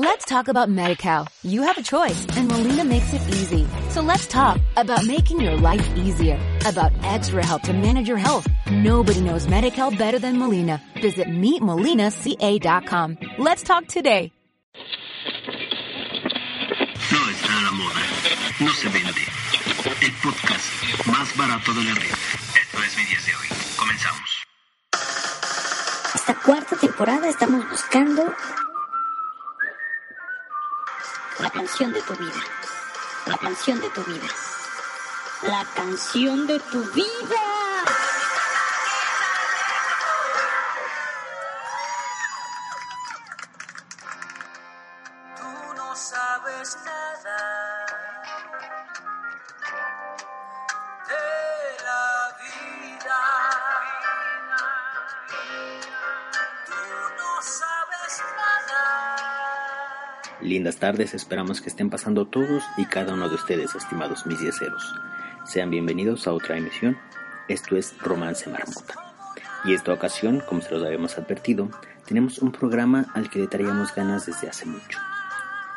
Let's talk about MediCal. You have a choice and Molina makes it easy. So let's talk about making your life easier, about extra help to manage your health. Nobody knows MediCal better than Molina. Visit meetmolinaca.com. Let's talk today. No está a la moda. No se vende. El podcast más barato de la red. Esto es mi 10 de hoy. Comenzamos. Esta cuarta temporada estamos buscando la canción de tu vida. La canción de tu vida. La canción de tu vida. Lindas tardes, esperamos que estén pasando todos y cada uno de ustedes, estimados mis dieceros. Sean bienvenidos a otra emisión. Esto es Romance Marmota. Y esta ocasión, como se los habíamos advertido, tenemos un programa al que le traíamos ganas desde hace mucho.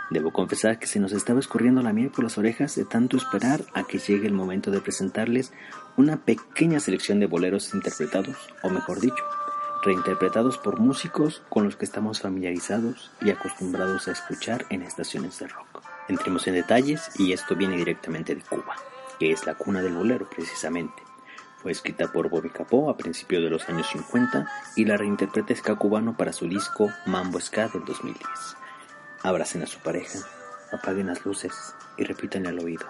Debo confesar que se nos estaba escurriendo la miel por las orejas de tanto esperar a que llegue el momento de presentarles una pequeña selección de boleros interpretados, o mejor dicho, reinterpretados por músicos con los que estamos familiarizados y acostumbrados a escuchar en estaciones de rock. Entremos en detalles y esto viene directamente de Cuba, que es la cuna del bolero precisamente. Fue escrita por Bobby Capó a principios de los años 50 y la reinterpreta ska cubano para su disco Mambo Ska del 2010. Abracen a su pareja, apaguen las luces y repitan al oído,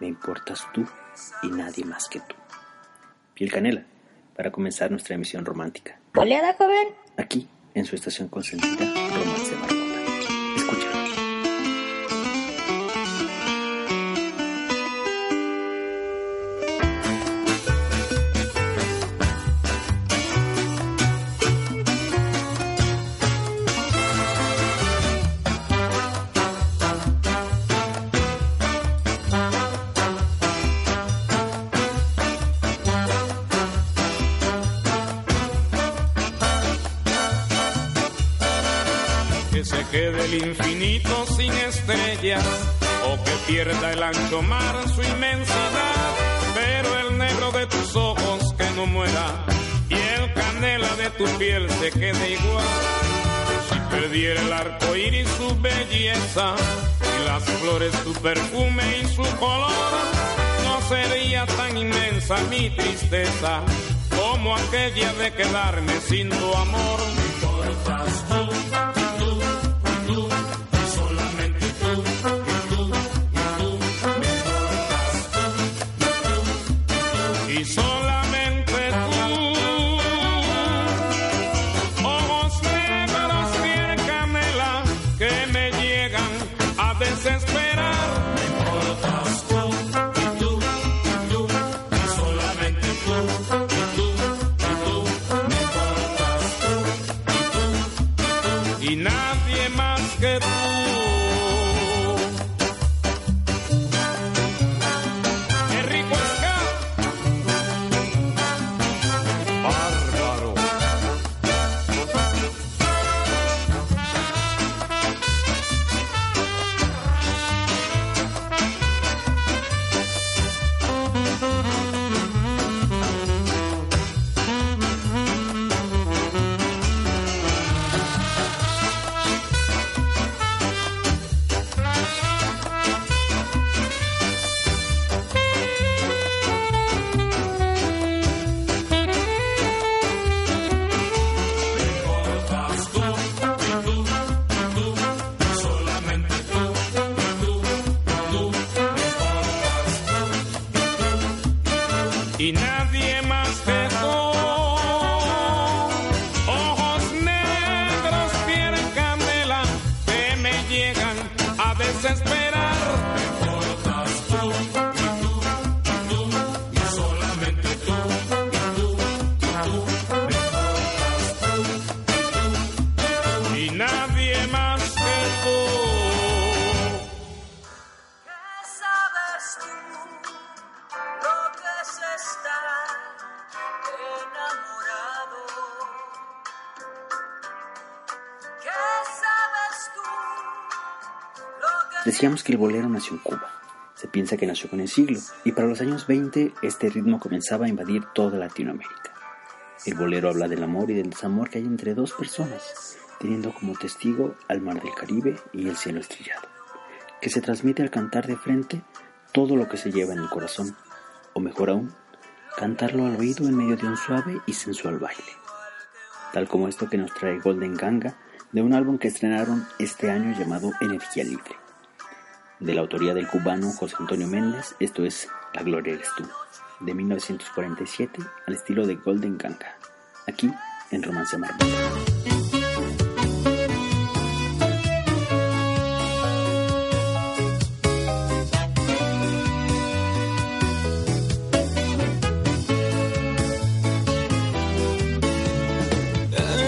me importas tú y nadie más que tú. Piel Canela, para comenzar nuestra emisión romántica, Oleada, joven. aquí en su estación consentida Romance estrellas o que pierda el ancho mar su inmensidad, pero el negro de tus ojos que no muera y el canela de tu piel se quede igual. Si perdiera el arco iris su belleza y las flores su perfume y su color, no sería tan inmensa mi tristeza como aquella de quedarme sin tu amor. Decíamos que el bolero nació en Cuba. Se piensa que nació con el siglo, y para los años 20 este ritmo comenzaba a invadir toda Latinoamérica. El bolero habla del amor y del desamor que hay entre dos personas, teniendo como testigo al mar del Caribe y el cielo estrellado, que se transmite al cantar de frente todo lo que se lleva en el corazón, o mejor aún, cantarlo al oído en medio de un suave y sensual baile, tal como esto que nos trae Golden Ganga de un álbum que estrenaron este año llamado Energía Libre. De la autoría del cubano José Antonio Méndez, esto es La Gloria eres tú, de 1947 al estilo de Golden Ganga, aquí en Romance Marmota.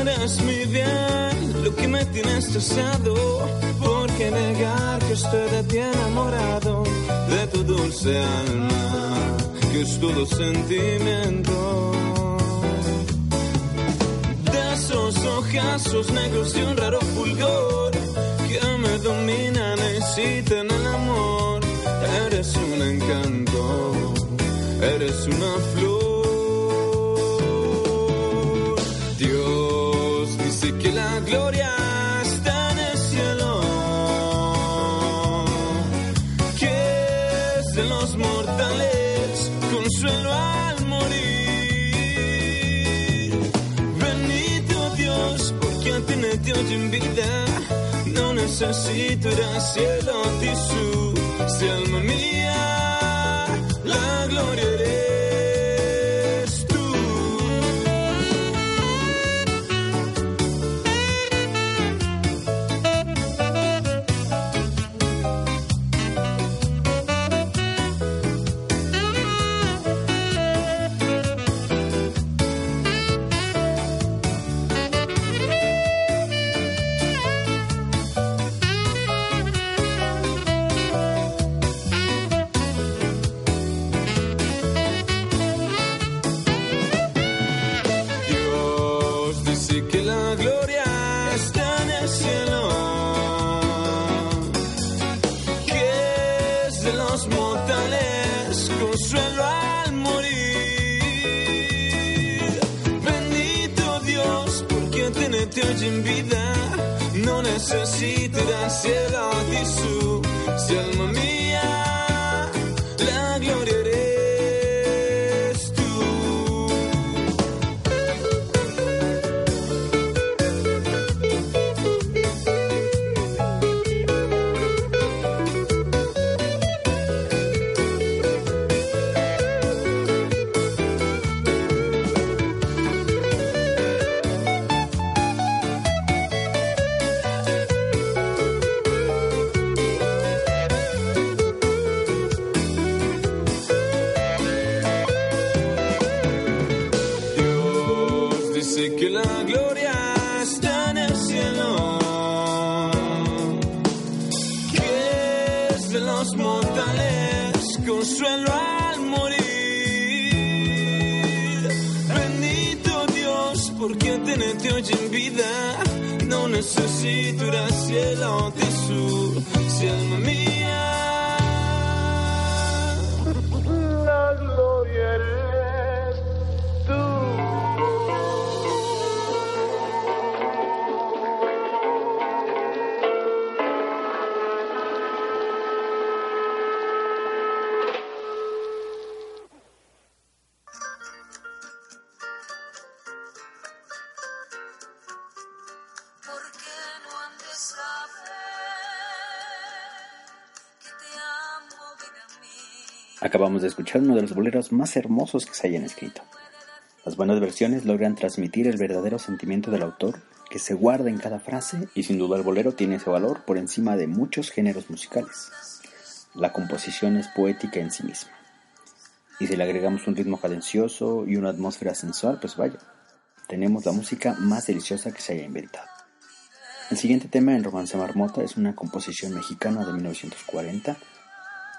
Eres mi bien, lo que me tiene estresado. ¿Por qué negar estoy de ti enamorado? De tu dulce alma, que es todo sentimiento. De esos ojazos negros y un raro fulgor que me dominan excitan el amor. Eres un encanto, eres una flor. Mortales consuelo al morir. Bendito Dios, porque a ti me dio en vida, no necesito ir al cielo, Jesús, si alma mía, la gloria necesito ir al Acabamos de escuchar uno de los boleros más hermosos que se hayan escrito. Las buenas versiones logran transmitir el verdadero sentimiento del autor que se guarda en cada frase y sin duda el bolero tiene ese valor por encima de muchos géneros musicales. La composición es poética en sí misma. Y si le agregamos un ritmo cadencioso y una atmósfera sensual, pues vaya, tenemos la música más deliciosa que se haya inventado. El siguiente tema en Romance Marmota es una composición mexicana de 1940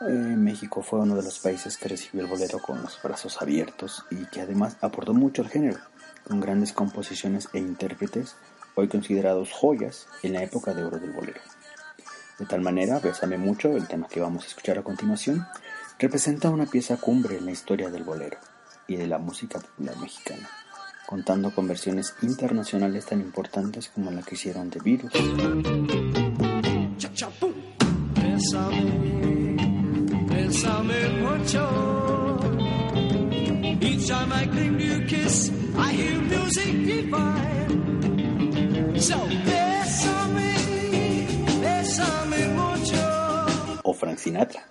eh, México fue uno de los países que recibió el bolero con los brazos abiertos y que además aportó mucho al género, con grandes composiciones e intérpretes hoy considerados joyas en la época de oro del bolero. De tal manera, Bésame mucho, el tema que vamos a escuchar a continuación, representa una pieza cumbre en la historia del bolero y de la música popular mexicana, contando con versiones internacionales tan importantes como la que hicieron The Beatles. Music divine. So bésame, bésame mucho. O Frank Sinatra.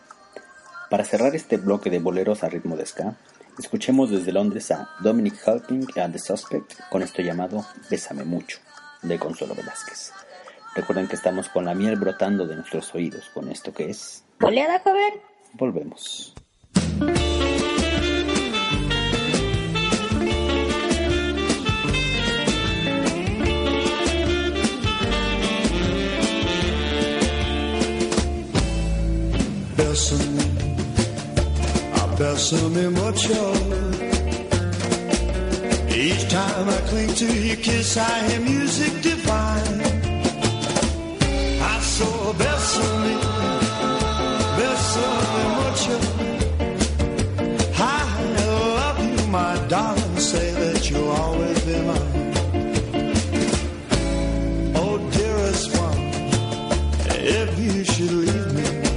Para cerrar este bloque de boleros a ritmo de ska, escuchemos desde Londres a Dominic Halping and The Suspect con esto llamado Bésame Mucho, de Consuelo Velázquez. Recuerden que estamos con la miel brotando de nuestros oídos con esto que es... ¿Boleada, joven? Volvemos. Bésame, bésame mucho. Each time I cling to your kiss, I hear music divine. I saw bésame, bésame mucho. I love you, my darling. Say that you'll always be mine. Oh, dearest one, if you should leave me.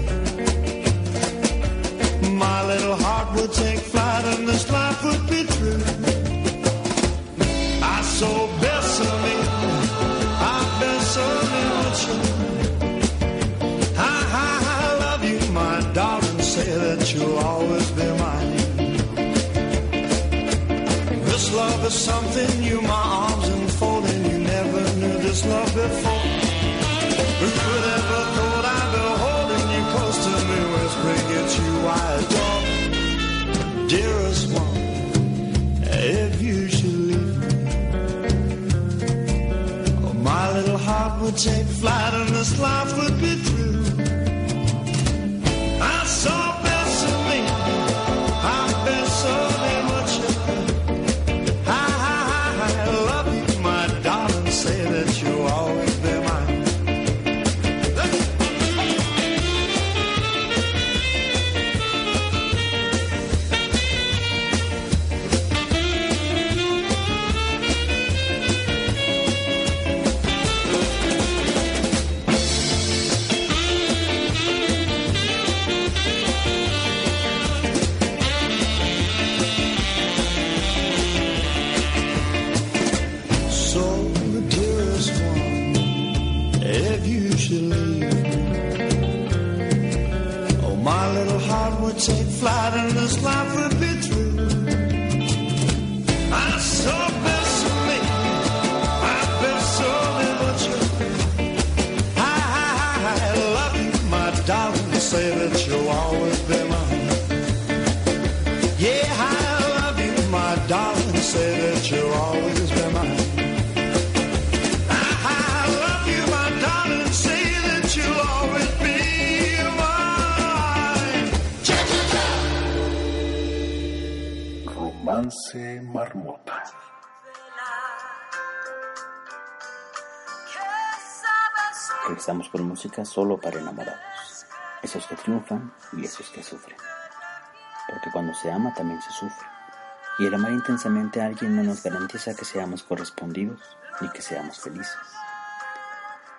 Would take flight and this life would be true. Sliding. Romance Marmota. Regresamos con música solo para enamorados. Esos que triunfan y esos que sufren. Porque cuando se ama también se sufre. Y el amar intensamente a alguien no nos garantiza que seamos correspondidos ni que seamos felices.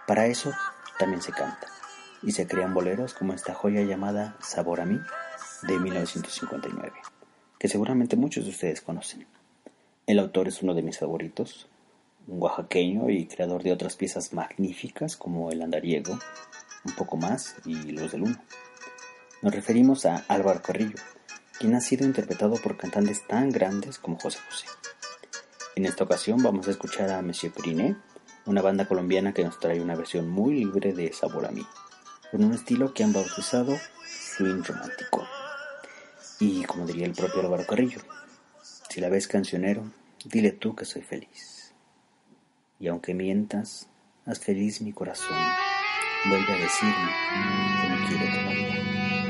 Para eso también se canta. Y se crean boleros como esta joya llamada Sabor a mí de 1959, que seguramente muchos de ustedes conocen. El autor es uno de mis favoritos, un oaxaqueño y creador de otras piezas magníficas como El Andariego, un poco más y Los del Uno. Nos referimos a Álvaro Carrillo, quien ha sido interpretado por cantantes tan grandes como José José. En esta ocasión vamos a escuchar a Monsieur Periné, una banda colombiana que nos trae una versión muy libre de Sabor a mí, con un estilo que han bautizado swing romántico. Y como diría el propio Álvaro Carrillo, si la ves cancionero, dile tú que soy feliz. Y aunque mientas, haz feliz mi corazón, vuelve a decirme que me quiere todavía.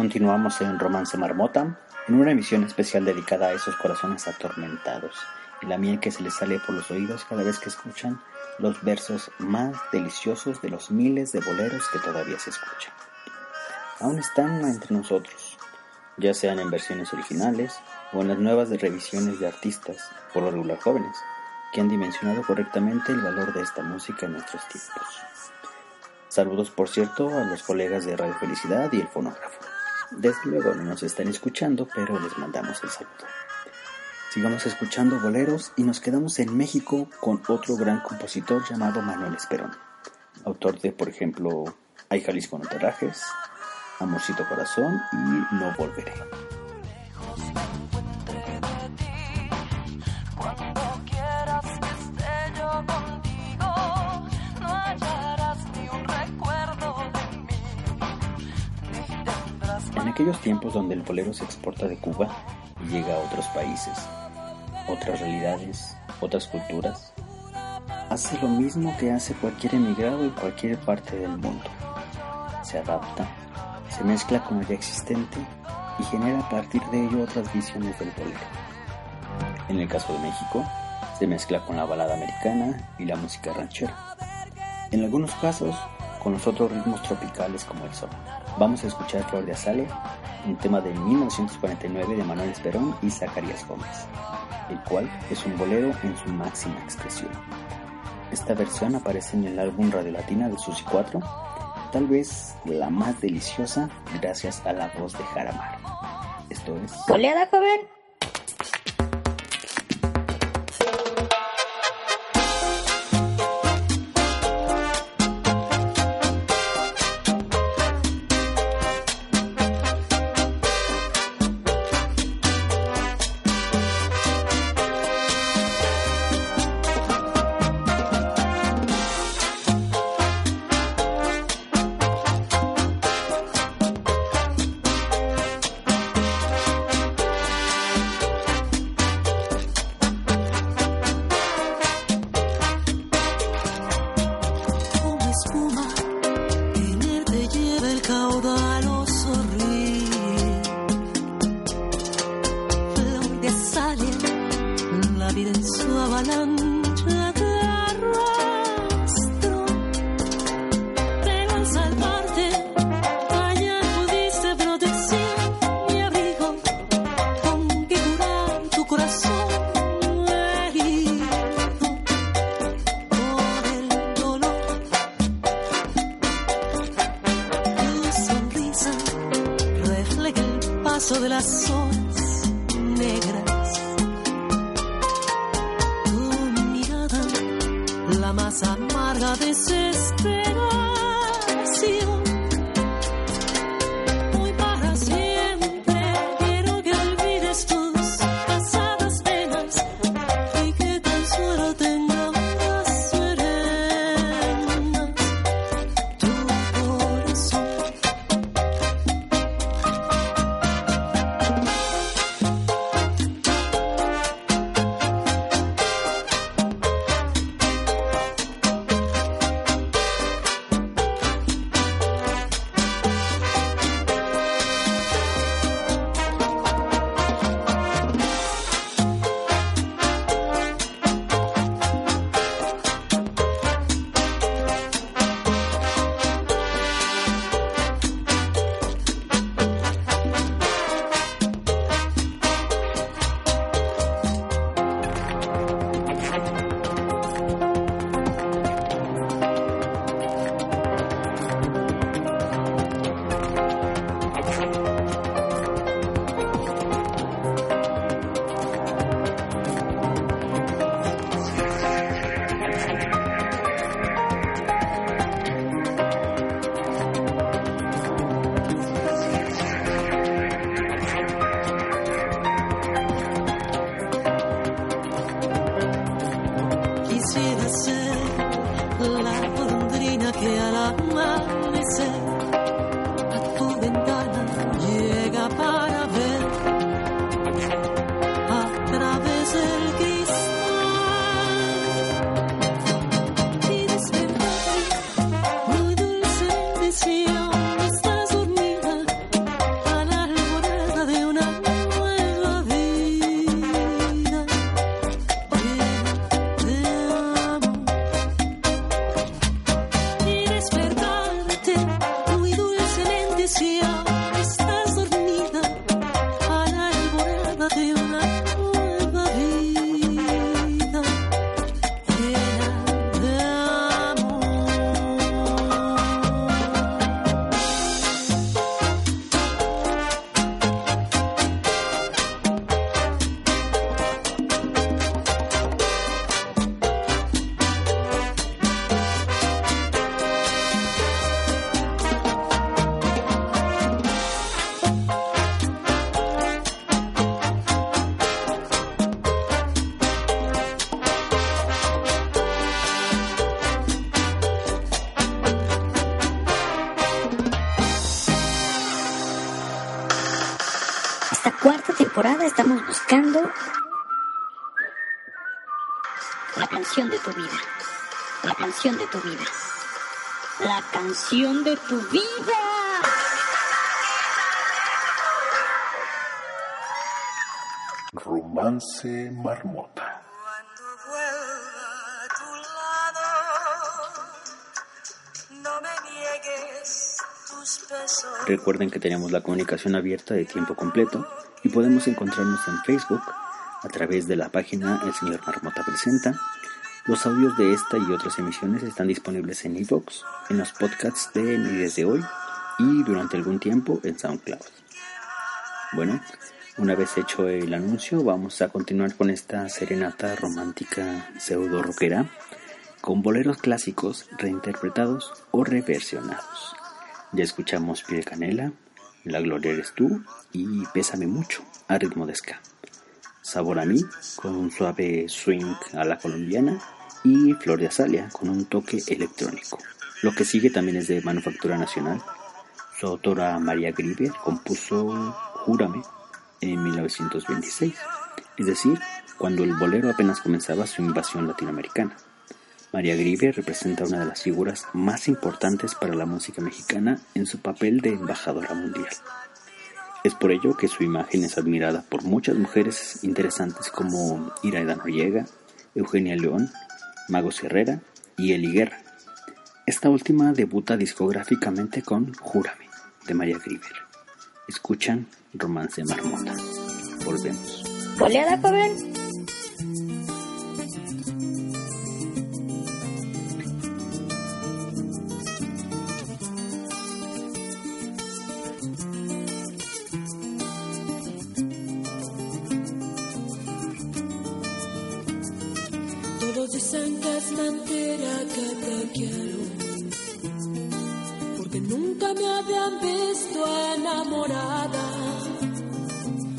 Continuamos en Romance Marmota, en una emisión especial dedicada a esos corazones atormentados y la miel que se les sale por los oídos cada vez que escuchan los versos más deliciosos de los miles de boleros que todavía se escuchan. Aún están entre nosotros, ya sean en versiones originales o en las nuevas revisiones de artistas, por lo regular jóvenes, que han dimensionado correctamente el valor de esta música en nuestros tiempos. Saludos, por cierto, a los colegas de Radio Felicidad y el fonógrafo. Desde luego no nos están escuchando, pero les mandamos el saludo. Sigamos escuchando boleros y nos quedamos en México con otro gran compositor llamado Manuel Esperón, autor de, por ejemplo, Hay Jalisco no te rajes, Amorcito Corazón y No Volveré. Aquellos tiempos donde el bolero se exporta de Cuba y llega a otros países, otras realidades, otras culturas, hace lo mismo que hace cualquier emigrado en cualquier parte del mundo. Se adapta, se mezcla con lo ya existente y genera a partir de ello otras visiones del bolero. En el caso de México, se mezcla con la balada americana y la música ranchera. En algunos casos, con los otros ritmos tropicales como el sol. Vamos a escuchar Flor de Azale, un tema de 1949 de Manuel Esperón y Zacarías Gómez, el cual es un bolero en su máxima expresión. Esta versión aparece en el álbum Radio Latina de Susi 4, tal vez la más deliciosa gracias a la voz de Jaramar. Esto es joven. De tu vida. Romance Marmota. Cuando vuelva a tu lado, no me niegues tus besos. Recuerden que tenemos la comunicación abierta de tiempo completo y podemos encontrarnos en Facebook a través de la página El Señor Marmota Presenta. Los audios de esta y otras emisiones están disponibles en iVoox, en los podcasts de Mi Desde Hoy y durante algún tiempo en SoundCloud. Bueno, una vez hecho el anuncio, vamos a continuar con esta serenata romántica pseudo rockera con boleros clásicos reinterpretados o reversionados. Ya escuchamos Pie de Canela, La Gloria eres tú y Pésame mucho a ritmo de ska. Sabor a mí con un suave swing a la colombiana y Flor de Azalia con un toque electrónico. Lo que sigue también es de manufactura nacional. Su autora María Grieber compuso Júrame en 1926, es decir, cuando el bolero apenas comenzaba su invasión latinoamericana. María Grieber representa una de las figuras más importantes para la música mexicana en su papel de embajadora mundial. Es por ello que su imagen es admirada por muchas mujeres interesantes como Iraida Noriega, Eugenia León, Magos Herrera y Eli Guerra. Esta última debuta discográficamente con Júrame, de María Grieber. Escuchan Romance Marmota. Volvemos. Boleada, joven. habían visto enamorada.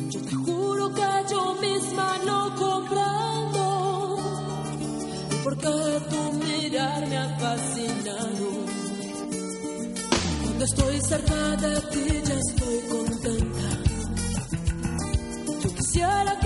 Yo te juro que yo misma no comprendo porque tu mirar me ha fascinado. Cuando estoy cerca de ti ya estoy contenta. Yo quisiera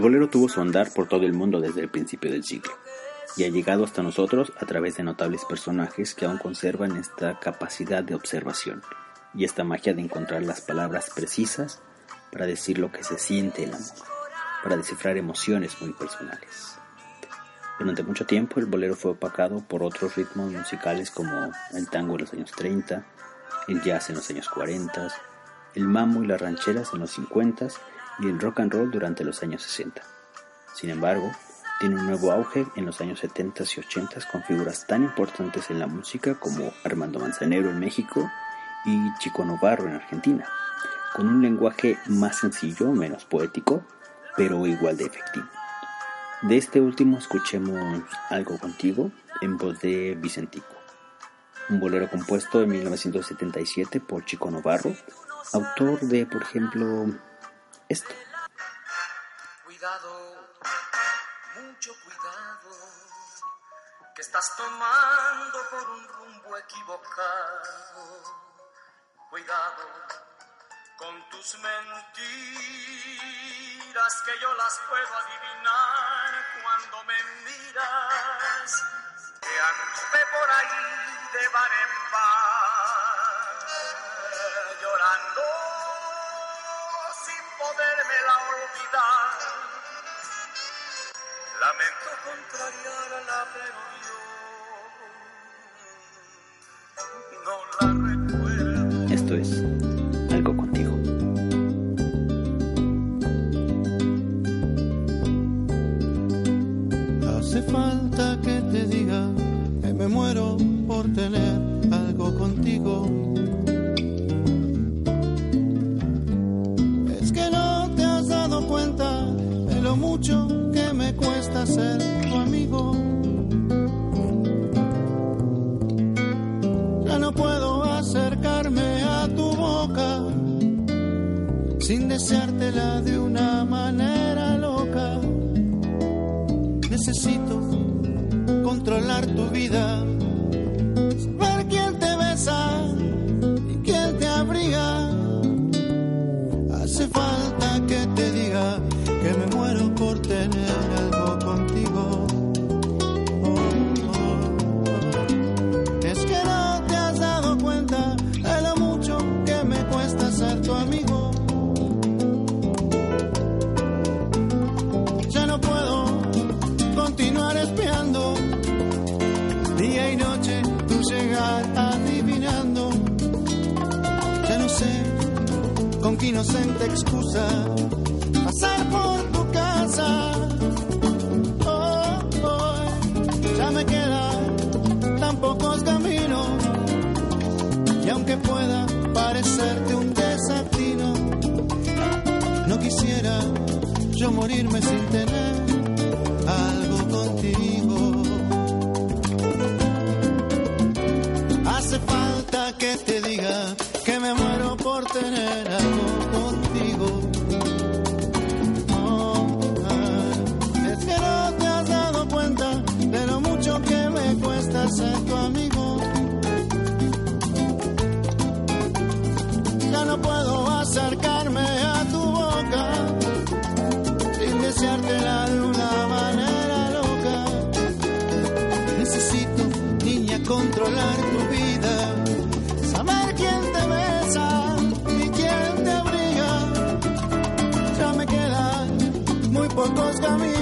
El bolero tuvo su andar por todo el mundo desde el principio del siglo y ha llegado hasta nosotros a través de notables personajes que aún conservan esta capacidad de observación y esta magia de encontrar las palabras precisas para decir lo que se siente el amor, para descifrar emociones muy personales. Durante mucho tiempo el bolero fue opacado por otros ritmos musicales como el tango en los años 30, el jazz en los años 40, el mambo y las rancheras en los 50 y el rock and roll durante los años 60. Sin embargo, tiene un nuevo auge en los años 70 y 80 con figuras tan importantes en la música como Armando Manzanero en México y Chico Novarro en Argentina, con un lenguaje más sencillo, menos poético, pero igual de efectivo. De este último escuchemos Algo contigo en voz de Vicentico, un bolero compuesto en 1977 por Chico Novarro, autor de, por ejemplo, Cuidado, mucho cuidado, que estás tomando por un rumbo equivocado. Cuidado con tus mentiras, que yo las puedo adivinar cuando me miras. Que anduve por ahí de bar en bar, llorando podérmela olvidar. Lamento contrariarla, pero yo no la recuerdo. Esto es sin deseártela de una manera loca. Necesito controlar tu vida, inocente excusa pasar por tu casa. Oh, oh, ya me quedan tan pocos caminos y aunque pueda parecerte un desatino, no quisiera yo morirme sin tener algo contigo. Hace falta que te diga que me muero por tener algo contigo. Oh, es que no te has dado cuenta de lo mucho que me cuesta ser tu amigo. Ya no puedo acercarme a tu boca sin deseártela de una manera loca. Necesito, niña, controlar tu vida, pocos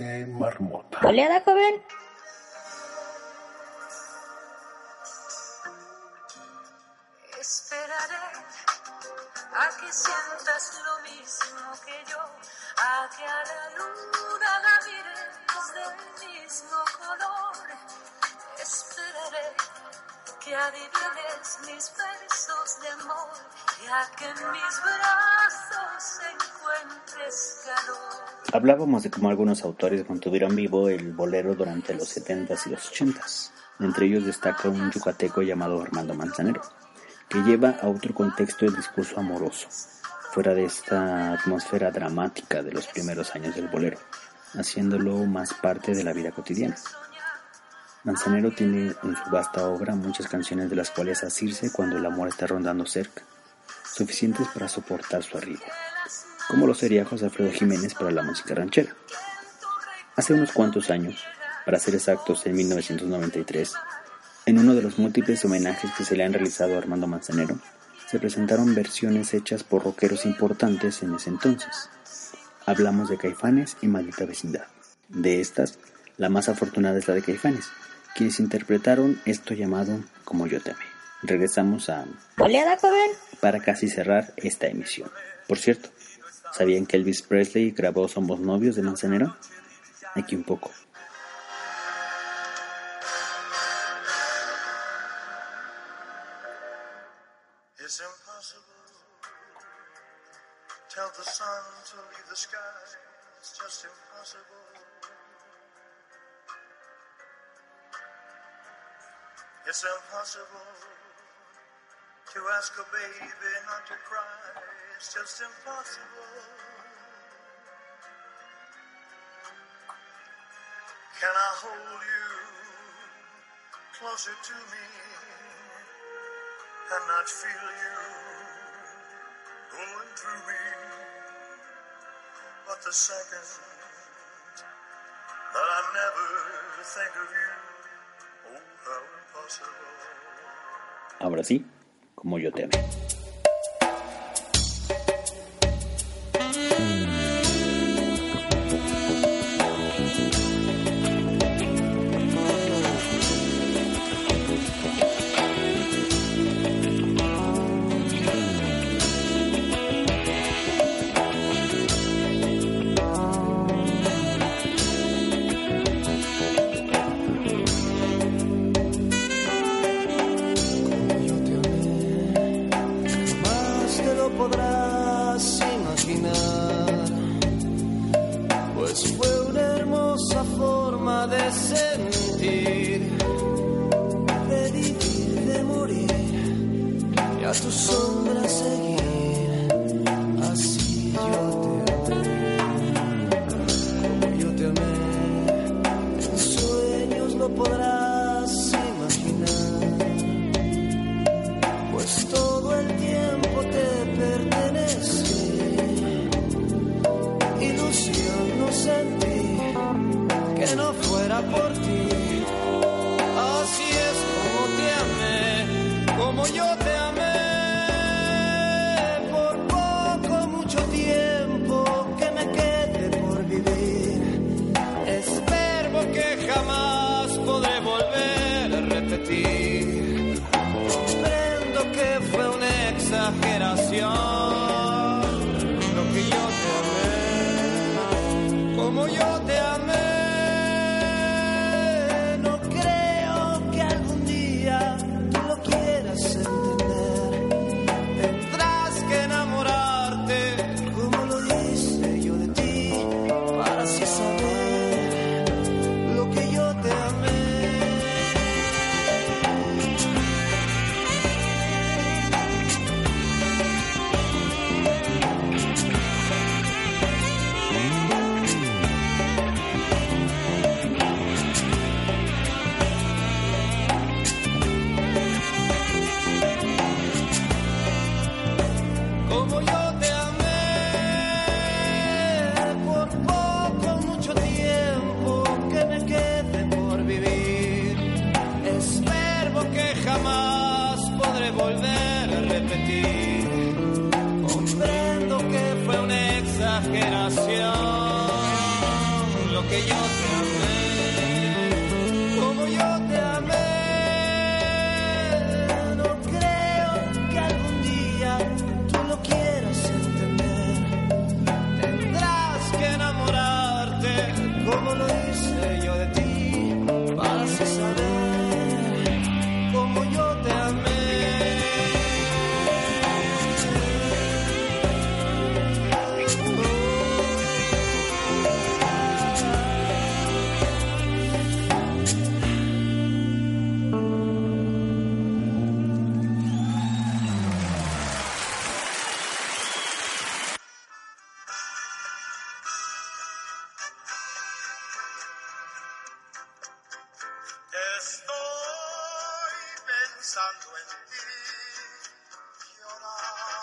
Marmota. ¿Oleada, joven? Esperaré a que sientas lo mismo que yo, a que a la luna la mires del mismo color. Esperaré que adivines mis versos de amor y a que en mis brazos encuentres calor. Hablábamos de cómo algunos autores mantuvieron vivo el bolero durante los 70s y los 80s. Entre ellos destaca un yucateco llamado Armando Manzanero, que lleva a otro contexto el discurso amoroso, fuera de esta atmósfera dramática de los primeros años del bolero, haciéndolo más parte de la vida cotidiana. Manzanero tiene en su vasta obra muchas canciones de las cuales asirse cuando el amor está rondando cerca, suficientes para soportar su arribo, como lo sería José Alfredo Jiménez para la música ranchera. Hace unos cuantos años, para ser exactos en 1993, en uno de los múltiples homenajes que se le han realizado a Armando Manzanero, se presentaron versiones hechas por rockeros importantes en ese entonces. Hablamos de Caifanes y Maldita Vecindad. De estas, la más afortunada es la de Caifanes, quienes interpretaron esto llamado Como yo te amé. Regresamos a Oleada, joven. para casi cerrar esta emisión. Por cierto, ¿sabían que Elvis Presley grabó Somos Novios de Manzanero? Aquí un poco. Closer to me? and not feel you going through me. But the second that I never think of you, oh, how impossible. Ahora sí, como yo te amé.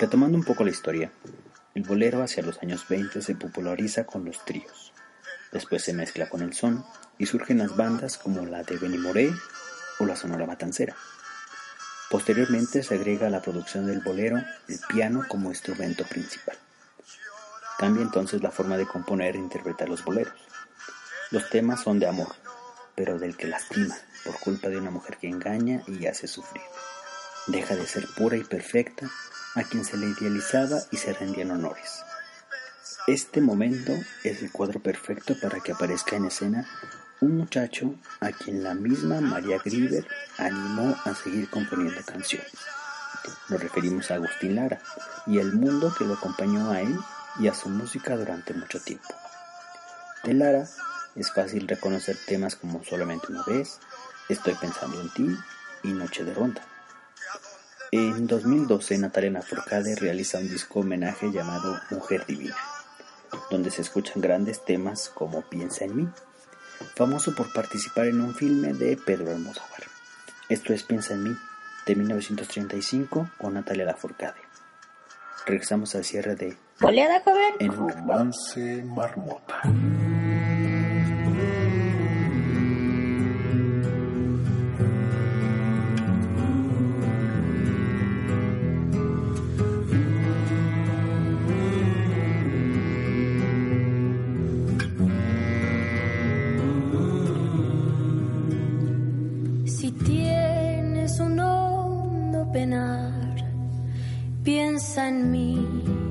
Retomando un poco la historia, el bolero hacia los años 20 se populariza con los tríos. Después se mezcla con el son y surgen las bandas como la de Benny Moré o la Sonora Matancera. Posteriormente se agrega a la producción del bolero el piano como instrumento principal. Cambia entonces la forma de componer e interpretar los boleros. Los temas son de amor, pero del que lastima por culpa de una mujer que engaña y hace sufrir. Deja de ser pura y perfecta a quien se le idealizaba y se rendían honores. Este momento es el cuadro perfecto para que aparezca en escena un muchacho a quien la misma María Grieber animó a seguir componiendo canciones. Nos referimos a Agustín Lara y el mundo que lo acompañó a él y a su música durante mucho tiempo. De Lara es fácil reconocer temas como Solamente una vez, Estoy pensando en ti y Noche de Ronda. En 2012 Natalia Lafourcade realiza un disco homenaje llamado Mujer Divina, donde se escuchan grandes temas como Piensa en mí, famoso por participar en un filme de Pedro Almodóvar. Esto es Piensa en mí, de 1935 con Natalia Lafourcade. Regresamos al cierre de Oleada joven. En un Romance Marmota. Piensa en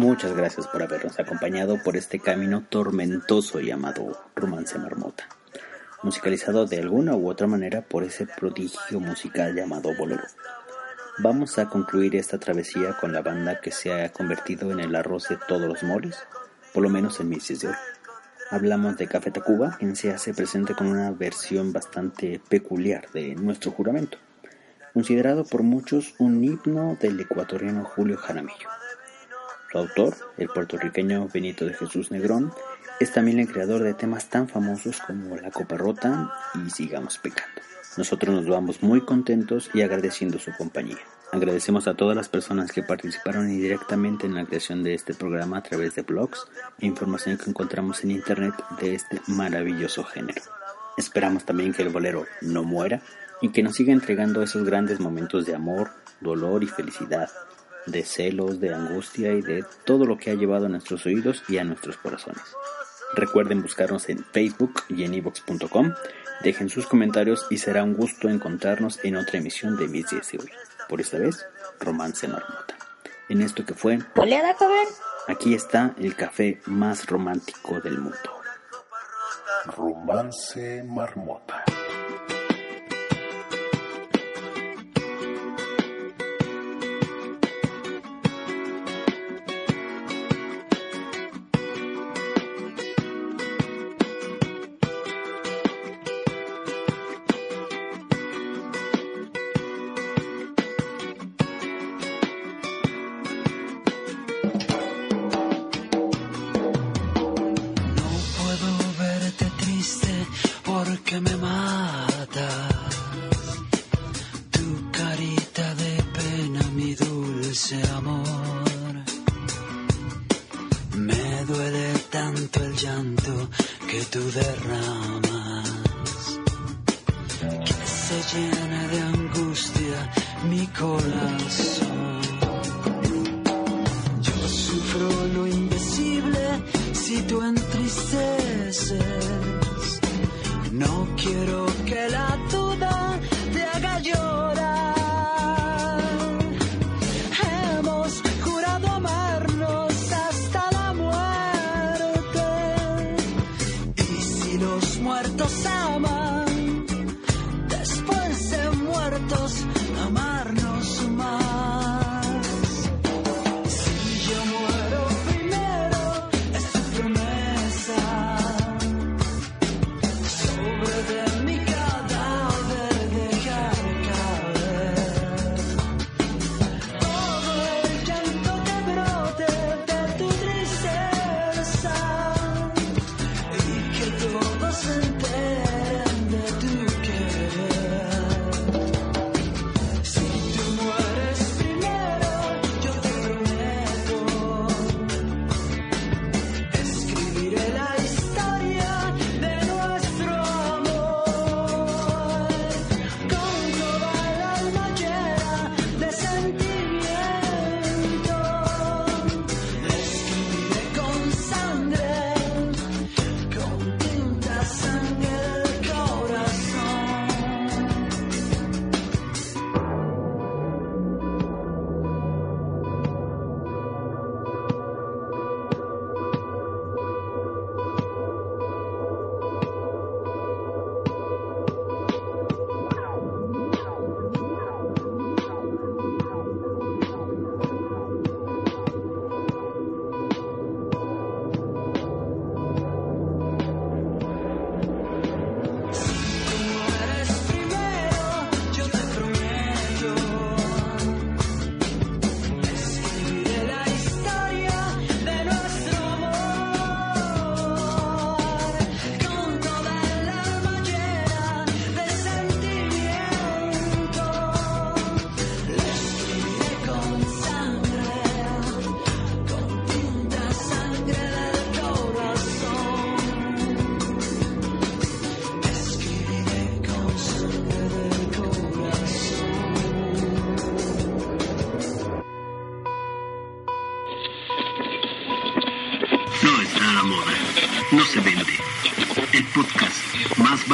Muchas gracias por habernos acompañado por este camino tormentoso llamado Romance Marmota, musicalizado de alguna u otra manera por ese prodigio musical llamado Bolero. Vamos a concluir esta travesía con la banda que se ha convertido en el arroz de todos los moles, por lo menos en días de hoy. Hablamos de Café Tacuba, quien se hace presente con una versión bastante peculiar de Nuestro Juramento, considerado por muchos un himno del ecuatoriano Julio Jaramillo. Su autor, el puertorriqueño Benito de Jesús Negrón, es también el creador de temas tan famosos como La Copa Rota y Sigamos Pecando. Nosotros nos vamos muy contentos y agradeciendo su compañía. Agradecemos a todas las personas que participaron indirectamente en la creación de este programa a través de blogs e información que encontramos en internet de este maravilloso género. Esperamos también que el bolero no muera y que nos siga entregando esos grandes momentos de amor, dolor y felicidad, de celos, de angustia y de todo lo que ha llevado a nuestros oídos y a nuestros corazones. Recuerden buscarnos en Facebook y en ivox.com, dejen sus comentarios y será un gusto encontrarnos en otra emisión de Mis Días de Hoy. Por esta vez, Romance Marmota. En esto que fue, ¿Oleada, joven? aquí está el café más romántico del mundo. Romance Marmota. Yo sufro lo indecible si tú entristeces. No quiero que la duda te haga llorar.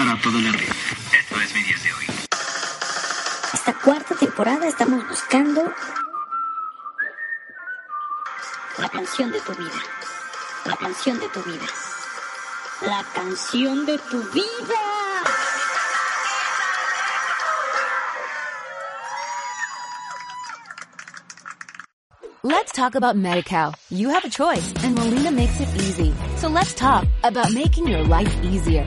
La moda. No se vende. El podcast más barato de la red. Esto es es mi 10 de hoy. Esta cuarta temporada estamos buscando la canción de tu vida. La canción de tu vida. La canción de tu vida. Let's talk about MediCal. You have a choice and Molina makes it easy. So let's talk about making your life easier,